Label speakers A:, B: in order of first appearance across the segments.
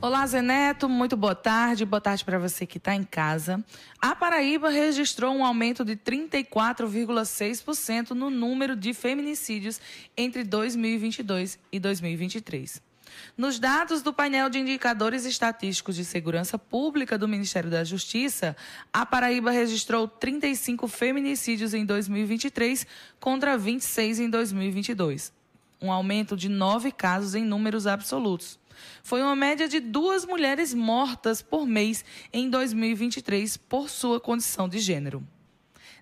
A: Olá, Zeneto, muito boa tarde. Boa tarde para você que está em casa. A Paraíba registrou um aumento de 34,6% no número de feminicídios entre 2022 e 2023. Nos dados do painel de indicadores estatísticos de segurança pública do Ministério da Justiça, a Paraíba registrou 35 feminicídios em 2023 contra 26 em 2022, um aumento de nove casos em números absolutos foi uma média de duas mulheres mortas por mês em 2023 por sua condição de gênero.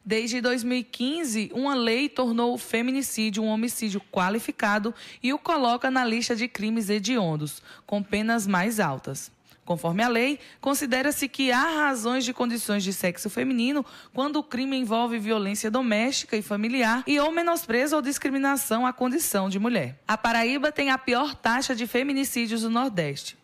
A: Desde 2015, uma lei tornou o feminicídio um homicídio qualificado e o coloca na lista de crimes hediondos, com penas mais altas. Conforme a lei, considera-se que há razões de condições de sexo feminino quando o crime envolve violência doméstica e familiar e ou menosprezo ou discriminação à condição de mulher. A Paraíba tem a pior taxa de feminicídios do Nordeste.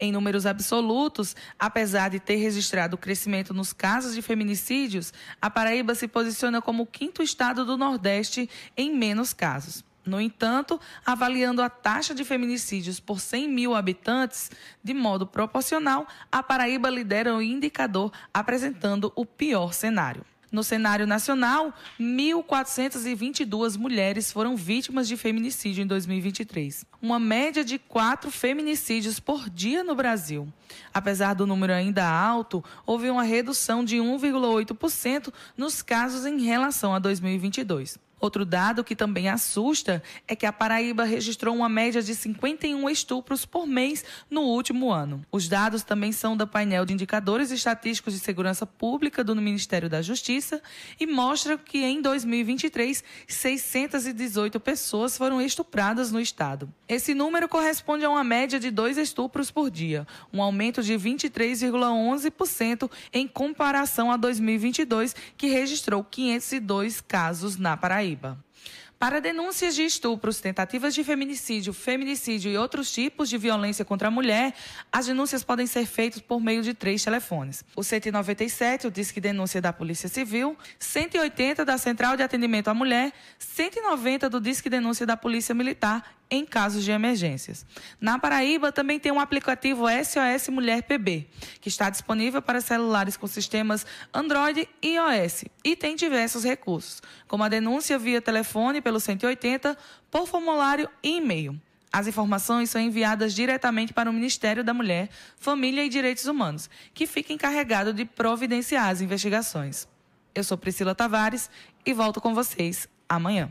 A: Em números absolutos, apesar de ter registrado crescimento nos casos de feminicídios, a Paraíba se posiciona como o quinto estado do Nordeste em menos casos. No entanto, avaliando a taxa de feminicídios por 100 mil habitantes, de modo proporcional, a Paraíba lidera o indicador apresentando o pior cenário. No cenário nacional, 1.422 mulheres foram vítimas de feminicídio em 2023, uma média de quatro feminicídios por dia no Brasil. Apesar do número ainda alto, houve uma redução de 1,8% nos casos em relação a 2022. Outro dado que também assusta é que a Paraíba registrou uma média de 51 estupros por mês no último ano. Os dados também são do painel de indicadores estatísticos de segurança pública do Ministério da Justiça e mostram que em 2023 618 pessoas foram estupradas no estado. Esse número corresponde a uma média de dois estupros por dia, um aumento de 23,11% em comparação a 2022, que registrou 502 casos na Paraíba. Paraíba. Para denúncias de estupros, tentativas de feminicídio, feminicídio e outros tipos de violência contra a mulher, as denúncias podem ser feitas por meio de três telefones. O 197, o Disque Denúncia da Polícia Civil, 180 da Central de Atendimento à Mulher, 190 do Disque Denúncia da Polícia Militar em casos de emergências. Na Paraíba também tem um aplicativo SOS Mulher PB, que está disponível para celulares com sistemas Android e iOS e tem diversos recursos, como a denúncia via telefone pelo 180, por formulário e e-mail. As informações são enviadas diretamente para o Ministério da Mulher, Família e Direitos Humanos, que fica encarregado de providenciar as investigações. Eu sou Priscila Tavares e volto com vocês amanhã.